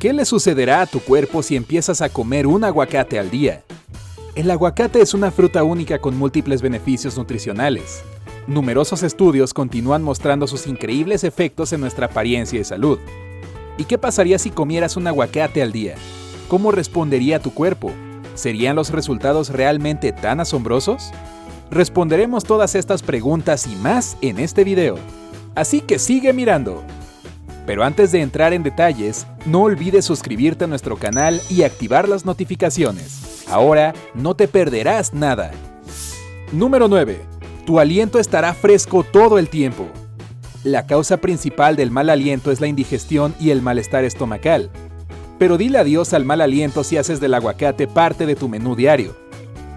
¿Qué le sucederá a tu cuerpo si empiezas a comer un aguacate al día? El aguacate es una fruta única con múltiples beneficios nutricionales. Numerosos estudios continúan mostrando sus increíbles efectos en nuestra apariencia y salud. ¿Y qué pasaría si comieras un aguacate al día? ¿Cómo respondería tu cuerpo? ¿Serían los resultados realmente tan asombrosos? Responderemos todas estas preguntas y más en este video. Así que sigue mirando. Pero antes de entrar en detalles, no olvides suscribirte a nuestro canal y activar las notificaciones. Ahora no te perderás nada. Número 9. Tu aliento estará fresco todo el tiempo. La causa principal del mal aliento es la indigestión y el malestar estomacal. Pero dile adiós al mal aliento si haces del aguacate parte de tu menú diario.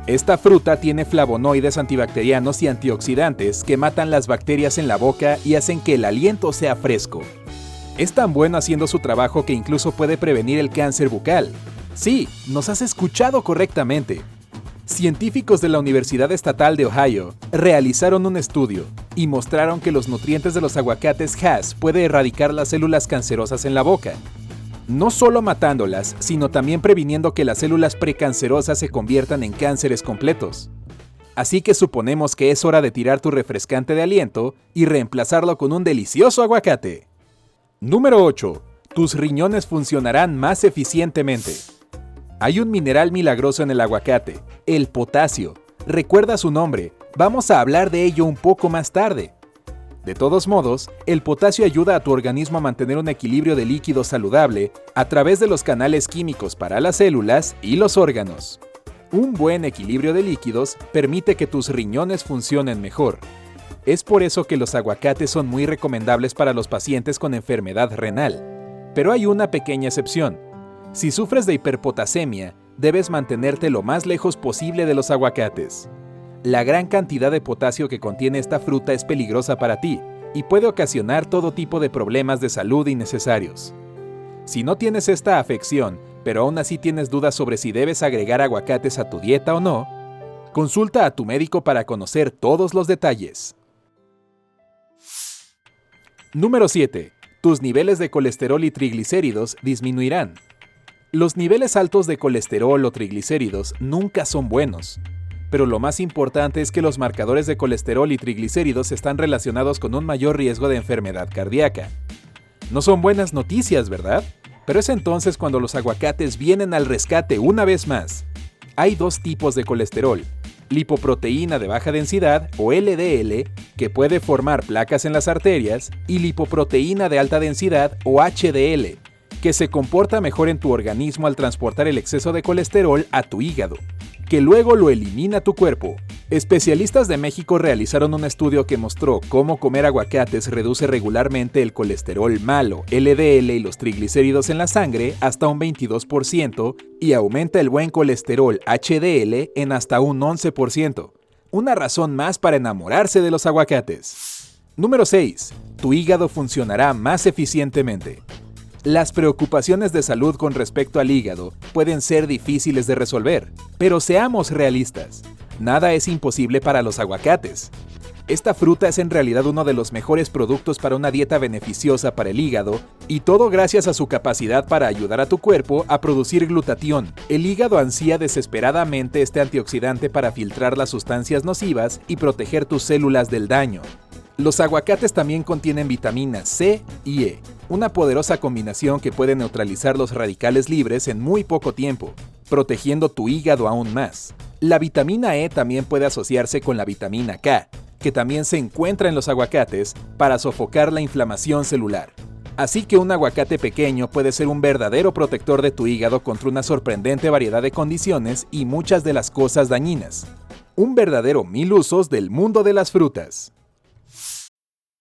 Esta fruta tiene flavonoides antibacterianos y antioxidantes que matan las bacterias en la boca y hacen que el aliento sea fresco. Es tan bueno haciendo su trabajo que incluso puede prevenir el cáncer bucal. Sí, nos has escuchado correctamente. Científicos de la Universidad Estatal de Ohio realizaron un estudio y mostraron que los nutrientes de los aguacates Hass puede erradicar las células cancerosas en la boca. No solo matándolas, sino también previniendo que las células precancerosas se conviertan en cánceres completos. Así que suponemos que es hora de tirar tu refrescante de aliento y reemplazarlo con un delicioso aguacate. Número 8. Tus riñones funcionarán más eficientemente. Hay un mineral milagroso en el aguacate, el potasio. Recuerda su nombre, vamos a hablar de ello un poco más tarde. De todos modos, el potasio ayuda a tu organismo a mantener un equilibrio de líquido saludable a través de los canales químicos para las células y los órganos. Un buen equilibrio de líquidos permite que tus riñones funcionen mejor. Es por eso que los aguacates son muy recomendables para los pacientes con enfermedad renal. Pero hay una pequeña excepción. Si sufres de hiperpotasemia, debes mantenerte lo más lejos posible de los aguacates. La gran cantidad de potasio que contiene esta fruta es peligrosa para ti y puede ocasionar todo tipo de problemas de salud innecesarios. Si no tienes esta afección, pero aún así tienes dudas sobre si debes agregar aguacates a tu dieta o no, consulta a tu médico para conocer todos los detalles. Número 7. Tus niveles de colesterol y triglicéridos disminuirán. Los niveles altos de colesterol o triglicéridos nunca son buenos, pero lo más importante es que los marcadores de colesterol y triglicéridos están relacionados con un mayor riesgo de enfermedad cardíaca. No son buenas noticias, ¿verdad? Pero es entonces cuando los aguacates vienen al rescate una vez más. Hay dos tipos de colesterol, lipoproteína de baja densidad o LDL, que puede formar placas en las arterias, y lipoproteína de alta densidad o HDL, que se comporta mejor en tu organismo al transportar el exceso de colesterol a tu hígado que luego lo elimina tu cuerpo. Especialistas de México realizaron un estudio que mostró cómo comer aguacates reduce regularmente el colesterol malo, LDL y los triglicéridos en la sangre hasta un 22% y aumenta el buen colesterol HDL en hasta un 11%. Una razón más para enamorarse de los aguacates. Número 6. Tu hígado funcionará más eficientemente. Las preocupaciones de salud con respecto al hígado pueden ser difíciles de resolver, pero seamos realistas. Nada es imposible para los aguacates. Esta fruta es en realidad uno de los mejores productos para una dieta beneficiosa para el hígado, y todo gracias a su capacidad para ayudar a tu cuerpo a producir glutatión. El hígado ansía desesperadamente este antioxidante para filtrar las sustancias nocivas y proteger tus células del daño. Los aguacates también contienen vitaminas C y E, una poderosa combinación que puede neutralizar los radicales libres en muy poco tiempo, protegiendo tu hígado aún más. La vitamina E también puede asociarse con la vitamina K, que también se encuentra en los aguacates para sofocar la inflamación celular. Así que un aguacate pequeño puede ser un verdadero protector de tu hígado contra una sorprendente variedad de condiciones y muchas de las cosas dañinas. Un verdadero mil usos del mundo de las frutas.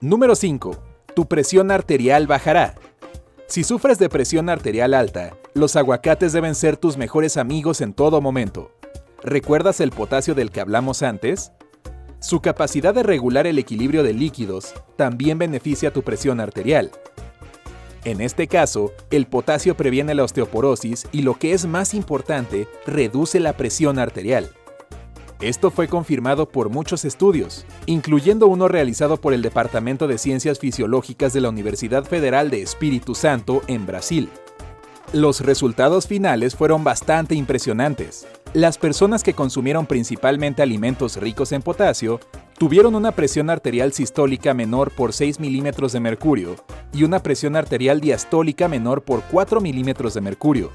Número 5. Tu presión arterial bajará. Si sufres de presión arterial alta, los aguacates deben ser tus mejores amigos en todo momento. ¿Recuerdas el potasio del que hablamos antes? Su capacidad de regular el equilibrio de líquidos también beneficia tu presión arterial. En este caso, el potasio previene la osteoporosis y lo que es más importante, reduce la presión arterial. Esto fue confirmado por muchos estudios, incluyendo uno realizado por el Departamento de Ciencias Fisiológicas de la Universidad Federal de Espíritu Santo en Brasil. Los resultados finales fueron bastante impresionantes. Las personas que consumieron principalmente alimentos ricos en potasio tuvieron una presión arterial sistólica menor por 6 milímetros de mercurio y una presión arterial diastólica menor por 4 milímetros de mercurio,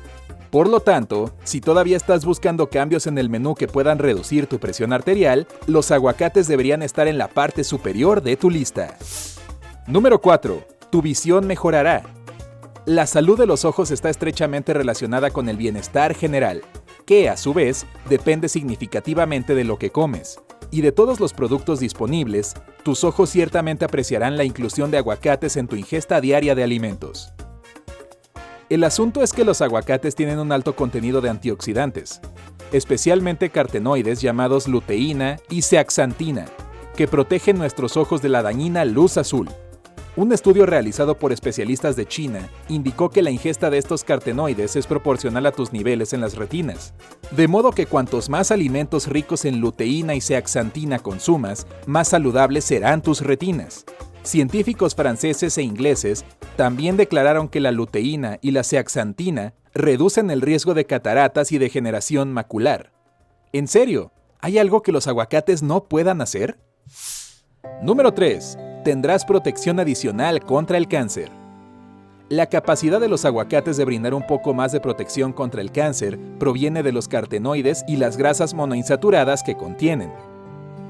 por lo tanto, si todavía estás buscando cambios en el menú que puedan reducir tu presión arterial, los aguacates deberían estar en la parte superior de tu lista. Número 4. Tu visión mejorará. La salud de los ojos está estrechamente relacionada con el bienestar general, que a su vez depende significativamente de lo que comes. Y de todos los productos disponibles, tus ojos ciertamente apreciarán la inclusión de aguacates en tu ingesta diaria de alimentos. El asunto es que los aguacates tienen un alto contenido de antioxidantes, especialmente cartenoides llamados luteína y zeaxantina, que protegen nuestros ojos de la dañina luz azul. Un estudio realizado por especialistas de China indicó que la ingesta de estos cartenoides es proporcional a tus niveles en las retinas, de modo que cuantos más alimentos ricos en luteína y zeaxantina consumas, más saludables serán tus retinas. Científicos franceses e ingleses también declararon que la luteína y la zeaxantina reducen el riesgo de cataratas y degeneración macular. En serio, ¿hay algo que los aguacates no puedan hacer? Número 3. Tendrás protección adicional contra el cáncer. La capacidad de los aguacates de brindar un poco más de protección contra el cáncer proviene de los cartenoides y las grasas monoinsaturadas que contienen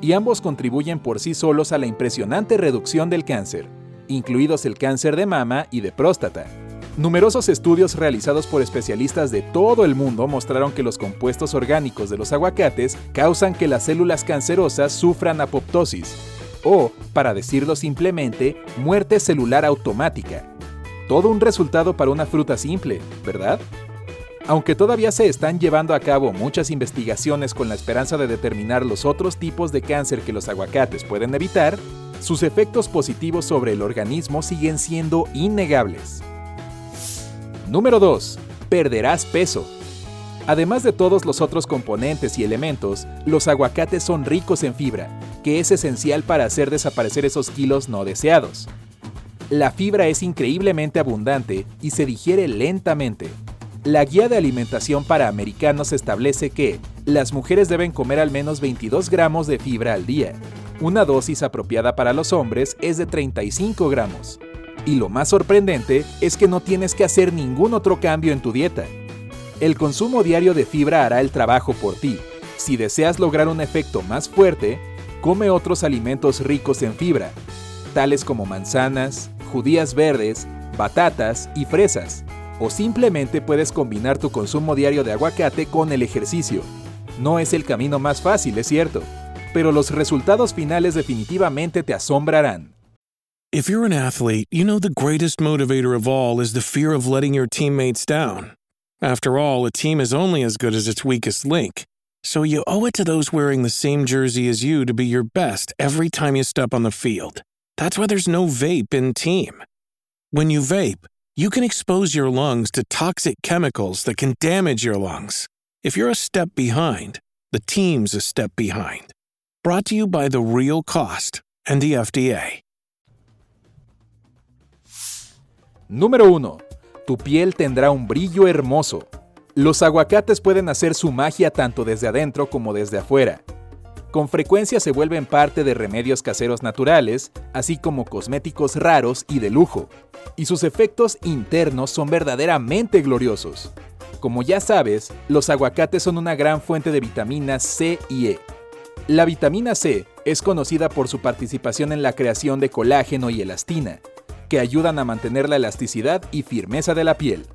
y ambos contribuyen por sí solos a la impresionante reducción del cáncer, incluidos el cáncer de mama y de próstata. Numerosos estudios realizados por especialistas de todo el mundo mostraron que los compuestos orgánicos de los aguacates causan que las células cancerosas sufran apoptosis, o, para decirlo simplemente, muerte celular automática. Todo un resultado para una fruta simple, ¿verdad? Aunque todavía se están llevando a cabo muchas investigaciones con la esperanza de determinar los otros tipos de cáncer que los aguacates pueden evitar, sus efectos positivos sobre el organismo siguen siendo innegables. Número 2. Perderás peso. Además de todos los otros componentes y elementos, los aguacates son ricos en fibra, que es esencial para hacer desaparecer esos kilos no deseados. La fibra es increíblemente abundante y se digiere lentamente, la guía de alimentación para americanos establece que las mujeres deben comer al menos 22 gramos de fibra al día. Una dosis apropiada para los hombres es de 35 gramos. Y lo más sorprendente es que no tienes que hacer ningún otro cambio en tu dieta. El consumo diario de fibra hará el trabajo por ti. Si deseas lograr un efecto más fuerte, come otros alimentos ricos en fibra, tales como manzanas, judías verdes, batatas y fresas o simplemente puedes combinar tu consumo diario de aguacate con el ejercicio. No es el camino más fácil, es cierto, pero los resultados finales definitivamente te asombrarán. If you're an athlete, you know the greatest motivator of all is the fear of letting your teammates down. After all, a team is only as good as its weakest link. So you owe it to those wearing the same jersey as you to be your best every time you step on the field. That's why there's no vape in team. When you vape, you can expose your lungs to toxic chemicals that can damage your lungs. If you're a step behind, the team's a step behind. Brought to you by The Real Cost and the FDA. Número 1. Tu piel tendrá un brillo hermoso. Los aguacates pueden hacer su magia tanto desde adentro como desde afuera. Con frecuencia se vuelven parte de remedios caseros naturales, así como cosméticos raros y de lujo, y sus efectos internos son verdaderamente gloriosos. Como ya sabes, los aguacates son una gran fuente de vitaminas C y E. La vitamina C es conocida por su participación en la creación de colágeno y elastina, que ayudan a mantener la elasticidad y firmeza de la piel.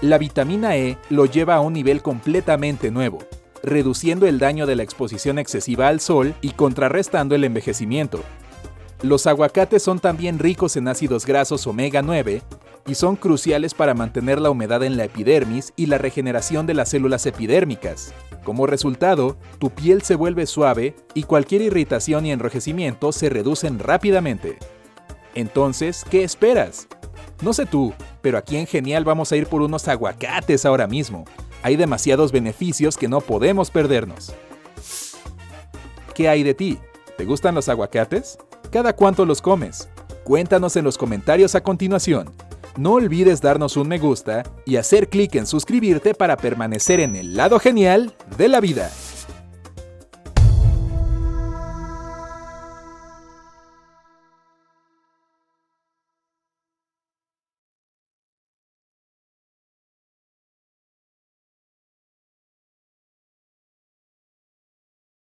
La vitamina E lo lleva a un nivel completamente nuevo, reduciendo el daño de la exposición excesiva al sol y contrarrestando el envejecimiento. Los aguacates son también ricos en ácidos grasos omega 9 y son cruciales para mantener la humedad en la epidermis y la regeneración de las células epidérmicas. Como resultado, tu piel se vuelve suave y cualquier irritación y enrojecimiento se reducen rápidamente. Entonces, ¿qué esperas? No sé tú, pero aquí en Genial vamos a ir por unos aguacates ahora mismo. Hay demasiados beneficios que no podemos perdernos. ¿Qué hay de ti? ¿Te gustan los aguacates? ¿Cada cuánto los comes? Cuéntanos en los comentarios a continuación. No olvides darnos un me gusta y hacer clic en suscribirte para permanecer en el lado genial de la vida.